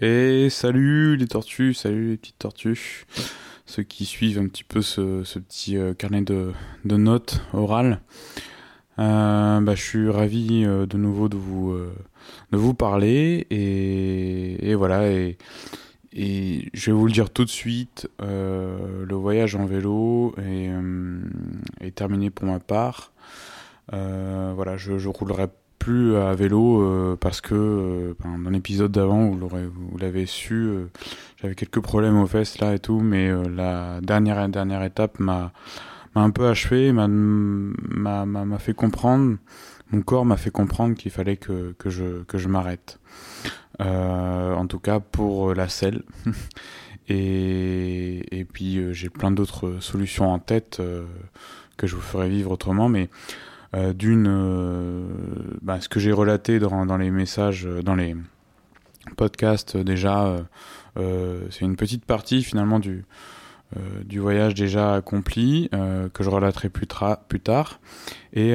Et salut les tortues, salut les petites tortues, ceux qui suivent un petit peu ce, petit euh, carnet de, notes orales. Euh, bah, je suis ravi euh, de nouveau de vous, de vous parler et, voilà et, et, je vais vous le dire tout de suite, le voyage en vélo est, est, terminé pour ma part. voilà, je, je roulerai plus à vélo euh, parce que euh, ben, dans l'épisode d'avant, vous l'avez su, euh, j'avais quelques problèmes aux fesses là et tout, mais la dernière dernière étape m'a un peu achevé, m'a m'a fait comprendre, mon corps m'a fait comprendre qu'il fallait que, que je que je m'arrête. en tout cas pour la selle. et, et puis j'ai plein d'autres solutions en tête que je vous ferai vivre autrement, mais euh, d'une, euh, bah, ce que j'ai relaté dans, dans, les messages, euh, dans les podcasts déjà, c'est une petite partie finalement du, du voyage déjà accompli que je relaterai plus, plus tard. Et,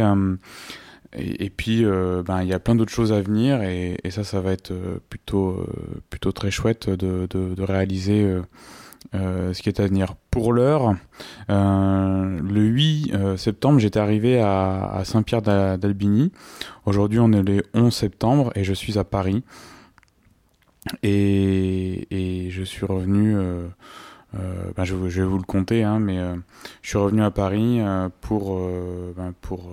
et, puis, ben, il y a plein d'autres choses à venir et, et, ça, ça va être plutôt, plutôt très chouette de, de, de réaliser euh, ce qui est à venir. Pour l'heure, euh, le 8 euh, septembre, j'étais arrivé à, Saint-Pierre d'Albigny. Aujourd'hui, on est le 11 septembre et je suis à Paris. Et, je suis revenu, euh, ben je, vais vous le compter, hein, mais je suis revenu à Paris pour, ben pour,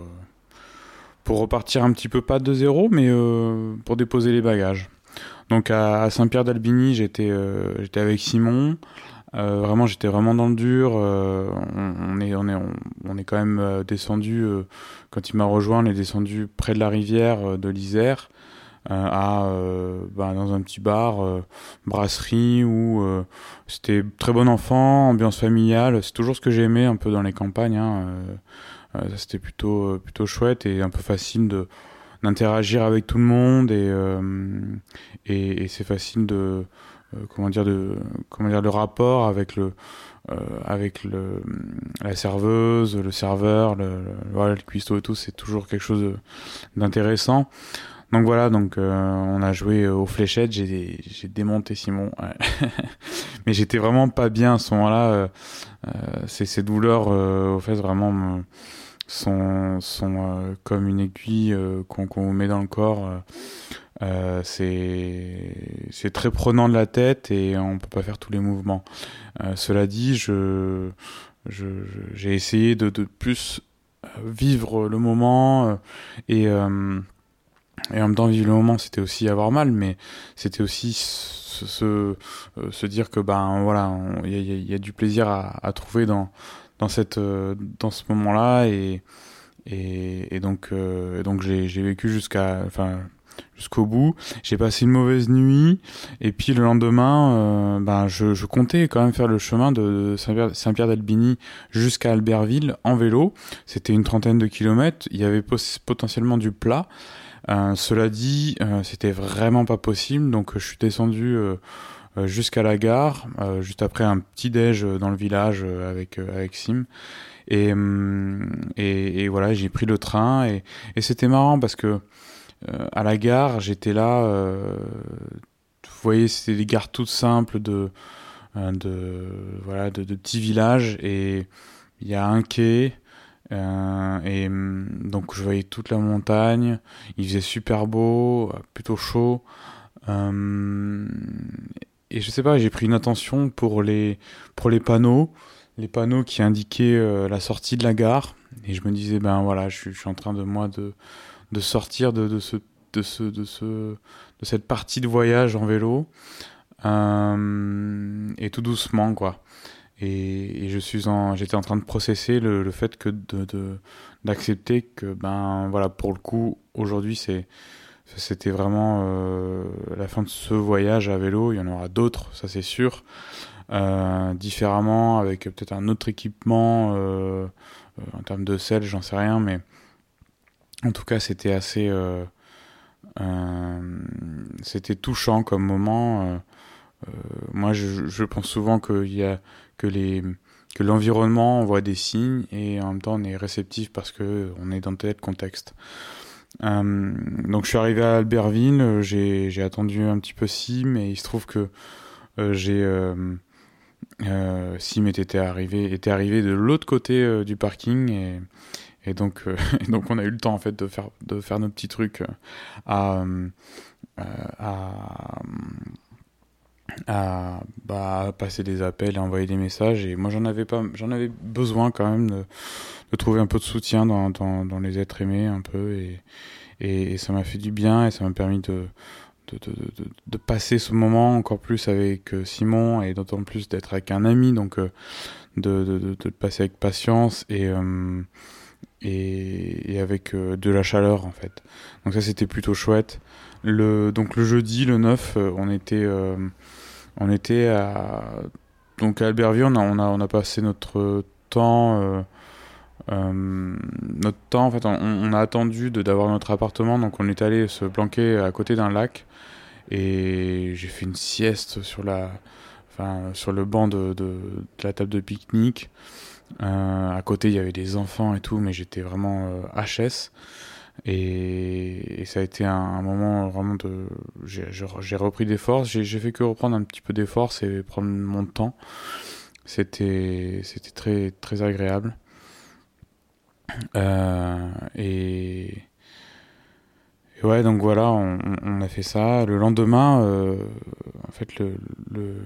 pour repartir un petit peu pas de zéro, mais pour déposer les bagages. Donc à, Saint-Pierre d'Albigny, j'étais j'étais avec Simon. Euh, vraiment, j'étais vraiment dans le dur. Euh, on, est, on est, on, est quand même euh, descendu quand il m'a rejoint. On est descendu près de la rivière de l'Isère, à bah, dans un petit bar, brasserie où c'était très bon enfant, ambiance familiale. C'est toujours ce que j'aimais un peu dans les campagnes. Hein, c'était plutôt, plutôt chouette et un peu facile de d'interagir avec tout le monde et, et, et c'est facile de euh, comment dire de comment dire le rapport avec le euh, avec le la serveuse, le serveur, le, voilà, le cuistot et tout, c'est toujours quelque chose d'intéressant. Donc voilà, donc euh, on a joué aux fléchettes, j'ai j'ai démonté Simon, mais j'étais vraiment pas bien à ce moment-là. Euh, ces, ces douleurs au fait vraiment sont sont comme une aiguille qu'on qu'on met dans le corps. Euh, c'est très prenant de la tête et on peut pas faire tous les mouvements. Euh, cela dit, je j'ai essayé de, de, plus euh, vivre le moment euh, et euh, et en même temps vivre le moment, c'était aussi avoir mal, mais c'était aussi se, se, se, dire que ben voilà, il y a, y a, du plaisir à, à, trouver dans dans cette dans ce moment-là et et, et donc donc j'ai vécu jusqu'à enfin jusqu'au bout. J'ai passé une mauvaise nuit et puis le lendemain, euh, ben je, je, comptais quand même faire le chemin de Saint-Pierre d'Albigny jusqu'à Albertville en vélo. C'était une trentaine de kilomètres. Il y avait potentiellement du plat. Euh, cela dit, euh, c'était vraiment pas possible, donc je suis descendu euh, jusqu'à la gare, juste après un petit déj dans le village avec avec Sim. Et, hum, et, et voilà, j'ai pris le train et, et c'était marrant parce que à la gare, j'étais là. Euh, vous voyez, c'était des gares toutes simples de, euh, de voilà, de, petits villages et il y a un quai. Euh, et mm, donc je voyais toute la montagne, il faisait super beau, plutôt chaud. Euh, et je sais pas, j'ai pris une attention pour les, pour les panneaux, les panneaux qui indiquaient euh, la sortie de la gare. Et je me disais, ben voilà, je je suis en train de moi de, de sortir de, de, ce, de, ce, de, ce, de cette partie de voyage en vélo. Euh, et tout doucement, quoi. Et, je suis en, j'étais en train de processer le, le fait que de, d'accepter que, ben, voilà, pour le coup, aujourd'hui, c'est, c'était vraiment euh, la fin de ce voyage à vélo. Il y en aura d'autres, ça c'est sûr. Euh, différemment, avec peut-être un autre équipement en termes de sel, j'en sais rien, mais en tout cas, c'était assez. Euh, euh, c'était touchant comme moment. Euh, euh moi, je, je, pense souvent qu'il y a que les que l'environnement envoie des signes et en même temps on est réceptif parce que on est dans tel contexte. donc je suis arrivé à Albertville, j'ai attendu un petit peu Sim et il se trouve que j'ai Sim était arrivé était arrivé de l'autre côté du parking et et donc, donc on a eu le temps en fait de faire de faire nos petits trucs à à, à bah, passer des appels et envoyer des messages. Et moi, j'en avais pas, j'en avais besoin quand même de, de, trouver un peu de soutien dans, dans, dans les êtres aimés un peu. Et, et, ça m'a fait du bien et ça m'a permis de, de, de, de, passer ce moment encore plus avec euh, Simon et d'autant plus d'être avec un ami. Donc, euh, de, passer avec patience et, euh, et, et, avec de la chaleur en fait. Donc ça, c'était plutôt chouette. Le, donc le jeudi, le 9, on était on était à donc à Albertville, on a, on a, on a passé notre temps. Euh, euh, notre temps, en fait, on, a attendu d'avoir notre appartement, donc on est allé se planquer à côté d'un lac et j'ai fait une sieste sur la, enfin, sur le banc de, de, la table de pique-nique. Euh, à côté, il y avait des enfants et tout, mais j'étais vraiment HS. Et, ça a été un, moment vraiment de. J'ai repris des forces. J'ai fait que reprendre un petit peu des forces et prendre mon temps. C'était très, très agréable. Euh, et, ouais, donc voilà, on, a fait ça. Le lendemain, euh, en fait, le, le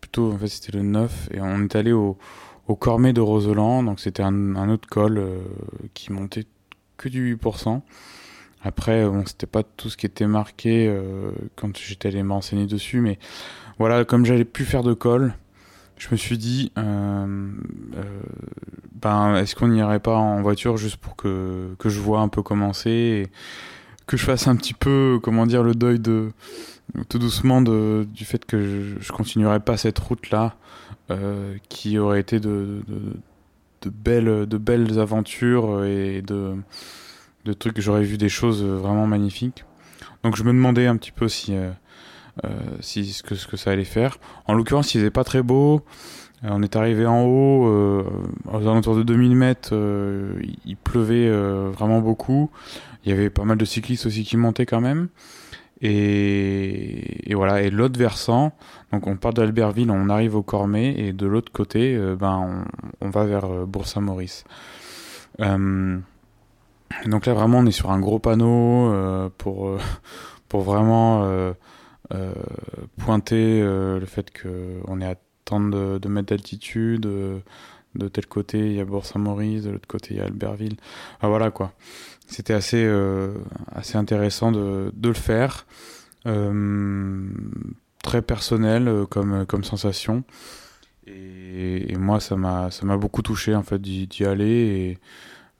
plutôt, en fait, c'était le 9 et on est allé au, au Cormet de Roseland. Donc c'était un, autre col euh, qui montait que du 8%. Après, bon, c'était pas tout ce qui était marqué euh, quand j'étais allé m'enseigner dessus, mais voilà, comme j'allais plus faire de colle, je me suis dit, euh, euh, ben, est-ce qu'on n'irait pas en voiture juste pour que, que je vois un peu commencer que je fasse un petit peu, comment dire, le deuil de tout doucement de, du fait que je, je continuerai pas cette route là, qui aurait été de, de belles, de belles aventures et de, de trucs. J'aurais vu des choses vraiment magnifiques. Donc je me demandais un petit peu si, euh, euh, si ce, que, ce que ça allait faire. En l'occurrence, il faisait pas très beau. Euh, on est arrivé en haut, aux alentours de 2000 mètres, il pleuvait vraiment beaucoup. Il y avait pas mal de cyclistes aussi qui montaient quand même. Et, voilà. Et l'autre versant, donc on part d'Albertville, on arrive au Cormet, et de l'autre côté, euh, ben on, va vers euh, Bourg-Saint-Maurice. Euh, donc là vraiment on est sur un gros panneau pour pour vraiment pointer le fait que on est à tant de, de mètres d'altitude. De tel côté il y a Bourg-Saint-Maurice, de l'autre côté il y a Albertville. Ah, voilà quoi c'était assez assez intéressant de, de le faire euh, très personnel euh, comme, comme sensation. Et, moi, ça m'a, beaucoup touché en fait d'y, aller.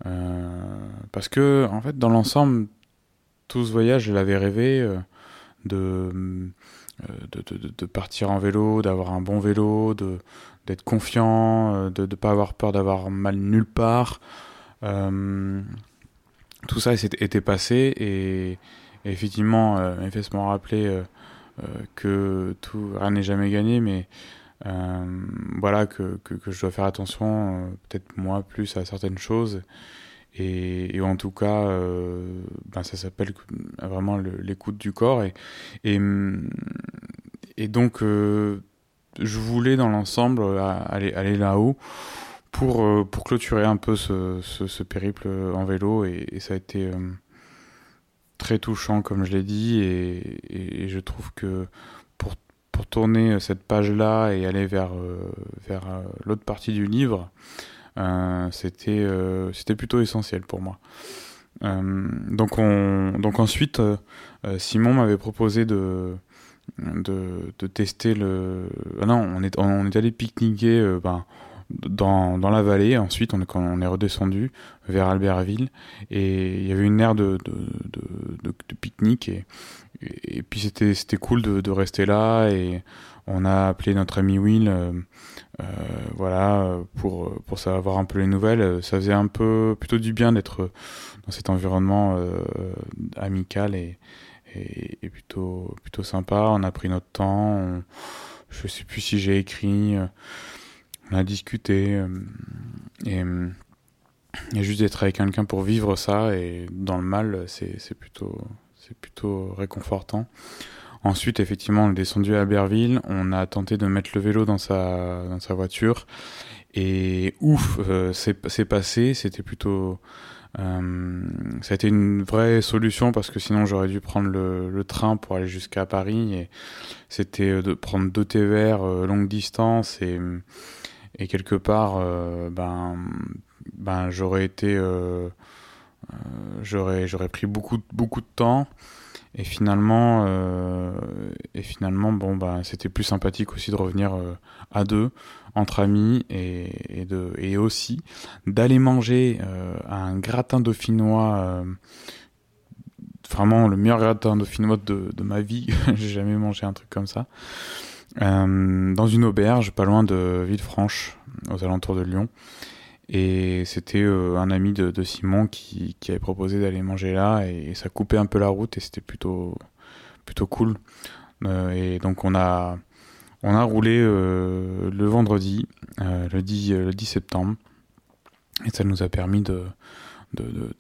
Euh, parce que, en fait, dans l'ensemble, tout ce voyage, je l'avais rêvé euh, de, de, de, partir en vélo, d'avoir un bon vélo, de, d'être confiant, de ne pas avoir peur d'avoir mal nulle part. Euh, tout ça était passé et, et effectivement, euh, m'ont rappelé euh, que tout rien n'est jamais gagné, mais euh, voilà que, que, je dois faire attention, euh, peut-être moi plus à certaines choses. Et, en tout cas, ben ça s'appelle vraiment l'écoute du corps. Et, et donc, je voulais dans l'ensemble aller, aller là-haut pour, pour clôturer un peu ce, périple en vélo. Et, ça a été très touchant, comme je l'ai dit, et, je trouve que pour, tourner cette page-là et aller vers, euh, euh, l'autre partie du livre, euh, c'était euh, plutôt essentiel pour moi. Euh, donc, on, donc ensuite, Simon m'avait proposé de, de, tester le... Ah non, on est, on est allé pique-niquer ben, dans, dans la vallée. Ensuite, on, quand on est redescendu vers Albertville, et il y avait une aire de, de, pique-nique, et, et, puis c'était cool de, rester là, et on a appelé notre ami Will, euh, euh, voilà, pour pour savoir un peu les nouvelles. Ça faisait un peu plutôt du bien d'être dans cet environnement euh, amical et, et, plutôt plutôt sympa. On a pris notre temps. On, je sais plus si j'ai écrit. Euh, on a discuté euh, et et juste d'être avec quelqu'un pour vivre ça et dans le mal, c'est plutôt, c'est plutôt réconfortant. Ensuite, effectivement, on est descendu à Albertville, on a tenté de mettre le vélo dans sa, dans sa voiture et ouf, euh, c'est passé, c'était plutôt euh, ça a été une vraie solution parce que sinon j'aurais dû prendre le, le, train pour aller jusqu'à Paris et c'était euh, de prendre deux TVR euh, longue distance et, et quelque part ben ben j'aurais été j'aurais j'aurais pris beaucoup beaucoup de temps et finalement, euh, et finalement, bon, bah, c'était plus sympathique aussi de revenir euh, à deux, entre amis, et, et, de, et aussi d'aller manger euh, un gratin dauphinois, euh, vraiment le meilleur gratin dauphinois de, de ma vie. J'ai jamais mangé un truc comme ça. Euh, dans une auberge, pas loin de Villefranche, aux alentours de Lyon. Et c'était euh, un ami de, de Simon qui, qui, avait proposé d'aller manger là et, ça coupait un peu la route et c'était plutôt plutôt cool. Euh, et donc on a on a roulé euh, le vendredi, euh, le 10 le 10 septembre et ça nous a permis de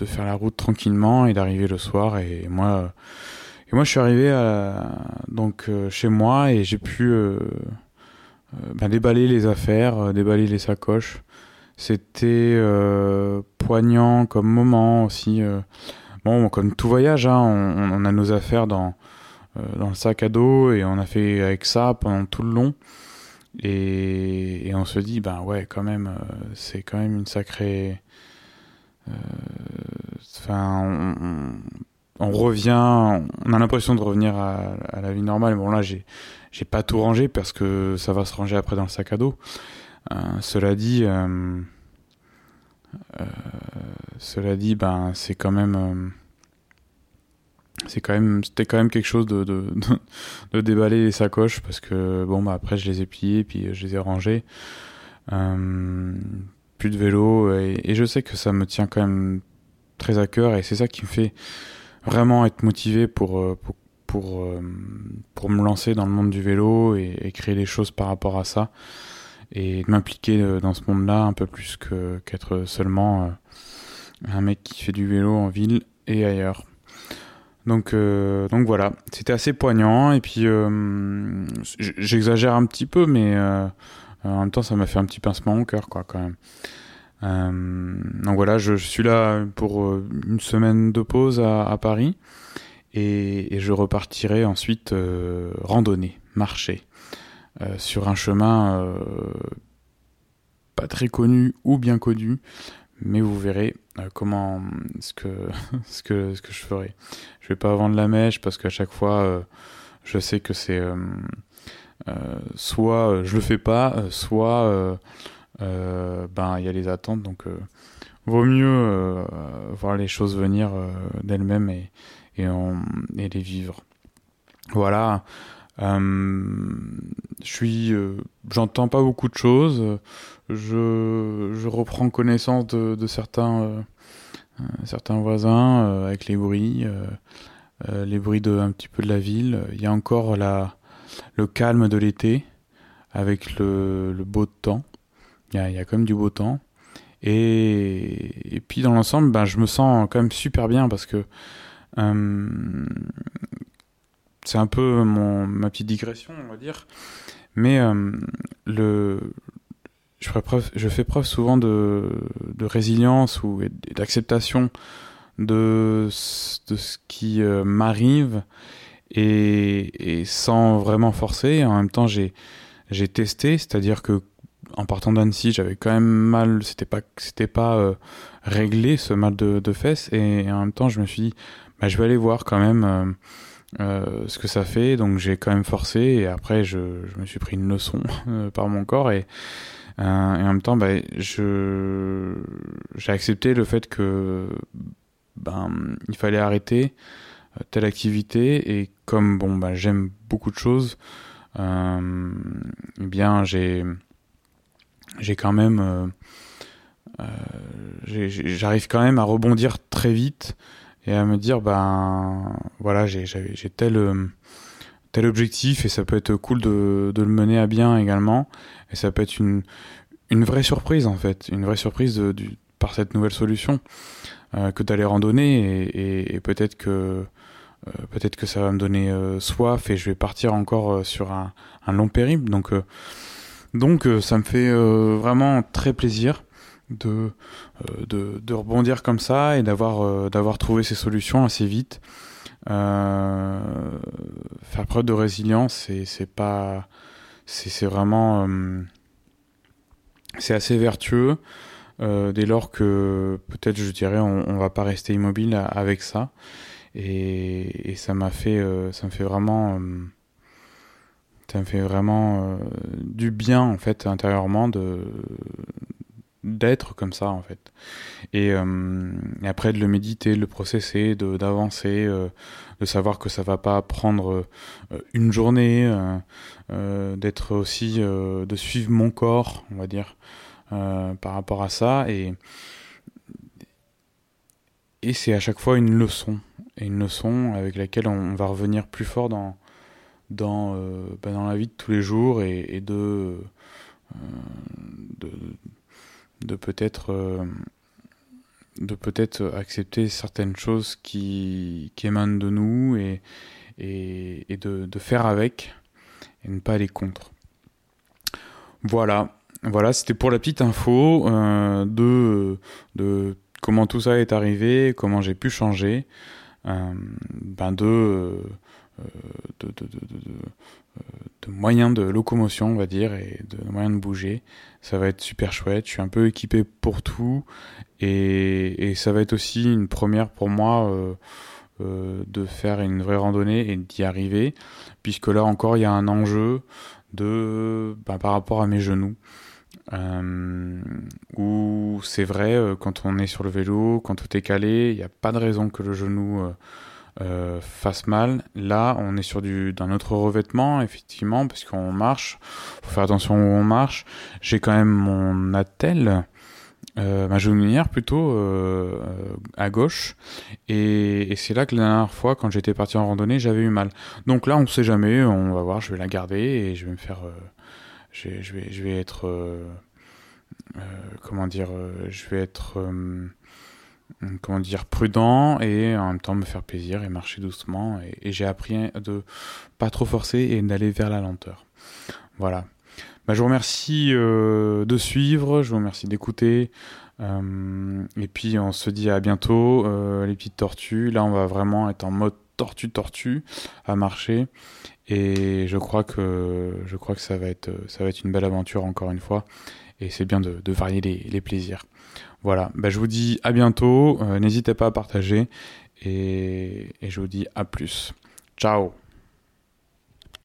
faire la route tranquillement et d'arriver le soir et moi je suis arrivé donc chez moi et j'ai pu ben, déballer les affaires, déballer les sacoches c'était euh, poignant comme moment aussi. Euh. Bon, comme tout voyage, hein, on, a nos affaires dans, euh, dans le sac à dos et on a fait avec ça pendant tout le long. Et, on se dit, ben ouais, quand même, euh, c'est quand même une sacrée. Euh, enfin, on, revient, on a l'impression de revenir à, la vie normale. Bon, là, j'ai, pas tout rangé parce que ça va se ranger après dans le sac à dos. Euh, cela dit, euh, euh, cela dit, ben c'est quand même, c'est quand même, c'était quand même quelque chose de, de, de, déballer les sacoches parce que bon, bah après je les ai pliées puis je les ai rangées. plus de vélo et, je sais que ça me tient quand même très à cœur et c'est ça qui me fait vraiment être motivé pour, pour pour, pour me lancer dans le monde du vélo et, et, créer des choses par rapport à ça et de m'impliquer euh, dans ce monde-là un peu plus que qu'être seulement euh, un mec qui fait du vélo en ville et ailleurs. Donc, euh, donc voilà, c'était assez poignant et puis euh, j'exagère un petit peu, mais euh, en même temps ça m'a fait un petit pincement au cœur quoi quand même. donc voilà, je, suis là pour une semaine de pause à, Paris et, et, je repartirai ensuite randonner, marcher. Sur un chemin pas très connu ou bien connu, mais vous verrez euh, comment ce que ce que ce que je ferai. Je vais pas vendre la mèche parce qu'à chaque fois je sais que c'est soit je le fais pas, soit ben il y a les attentes donc vaut mieux voir les choses venir d'elles-mêmes et et, on, et les vivre. Voilà. Euh, je suis, euh, j'entends pas beaucoup de choses. Je, reprends connaissance de, certains, euh, certains voisins euh, avec les bruits, euh, euh, les bruits de un petit peu de la ville. Il y a encore la, le calme de l'été avec le, beau temps. Il y a, quand même du beau temps. Et, puis dans l'ensemble, ben, je me sens quand même super bien parce que euh, c'est un peu ma petite digression, on va dire. Mais euh, le, je, fais preuve, souvent de, résilience ou d'acceptation de, de ce qui euh, m'arrive et, sans vraiment forcer. En même temps, j'ai testé, c'est-à-dire que en partant d'Annecy, j'avais quand même mal, c'était pas pas euh, réglé ce mal de, de fesses et, en même temps, je me suis dit, bah, je vais aller voir quand même. Euh, ce que ça fait. Donc j'ai quand même forcé et après je, je me suis pris une leçon par mon corps et, et en même temps bah, j'ai accepté le fait que ben il fallait arrêter euh, telle activité. Et comme bon bah j'aime beaucoup de choses euh, eh bien j'ai j'ai quand même j'arrive quand même à rebondir très vite et à me dire ben voilà j'ai tel euh, tel objectif et ça peut être cool de, de le mener à bien également et ça peut être une une vraie surprise en fait une vraie surprise de, du, par cette nouvelle solution que d'aller randonner et, et peut-être que peut-être que ça va me donner soif et je vais partir encore sur un, un, long périple. Donc donc ça me fait vraiment très plaisir de, de, de, rebondir comme ça et d'avoir d'avoir trouvé ces solutions assez vite. Euh, faire preuve de résilience, c'est pas, c'est vraiment, euh, c'est assez vertueux. Euh, dès lors que peut-être je dirais on, on va pas rester immobile avec ça et, ça m'a fait ça me fait vraiment ça me fait vraiment du bien en fait intérieurement de d'être comme ça en fait. Et, euh, et, après de le méditer de le processer de d'avancer euh, de savoir que ça va pas prendre euh, une journée euh, d'être aussi de suivre mon corps on va dire par rapport à ça. Et et c'est à chaque fois une leçon. Et une leçon avec laquelle on va revenir plus fort dans dans bah dans la vie de tous les jours et, de de de peut-être euh, de peut-être accepter certaines choses qui, émanent de nous et, et, de, faire avec et ne pas aller contre. Voilà, voilà, c'était pour la petite info euh, de, de comment tout ça est arrivé, comment j'ai pu changer, euh, ben de, de, de, de de moyens de locomotion, on va dire, et de moyens de bouger. Ça va être super chouette. Je suis un peu équipé pour tout. Et, ça va être aussi une première pour moi euh, euh, de faire une vraie randonnée et d'y arriver. Puisque là encore, il y a un enjeu de, ben, par rapport à mes genoux. Euh, où c'est vrai, euh, quand on est sur le vélo, quand tout est calé, il n'y a pas de raison que le genou euh, fasse mal. Là, on est sur du d'un autre revêtement, effectivement, parce qu'on marche. Faut faire attention où on marche. J'ai quand même mon attelle. Euh, ma genouillère plutôt euh, à gauche et, c'est là que la dernière fois quand j'étais parti en randonnée j'avais eu mal donc là on sait jamais on va voir je vais la garder et je vais me faire euh, je, vais, être euh, comment dire je vais être comment dire prudent et en même temps me faire plaisir et marcher doucement. Et, j'ai appris de pas trop forcer et d'aller vers la lenteur. Voilà. Bah, je vous remercie euh, de suivre. Je vous remercie d'écouter. Euh, et puis on se dit à bientôt euh, les petites tortues. Là on va vraiment être en mode tortue tortue à marcher. Et je crois que je crois que ça va être ça va être une belle aventure encore une fois et c'est bien de, varier les, plaisirs. Voilà, bah, je vous dis à bientôt, euh, n'hésitez pas à partager et je vous dis à plus. Ciao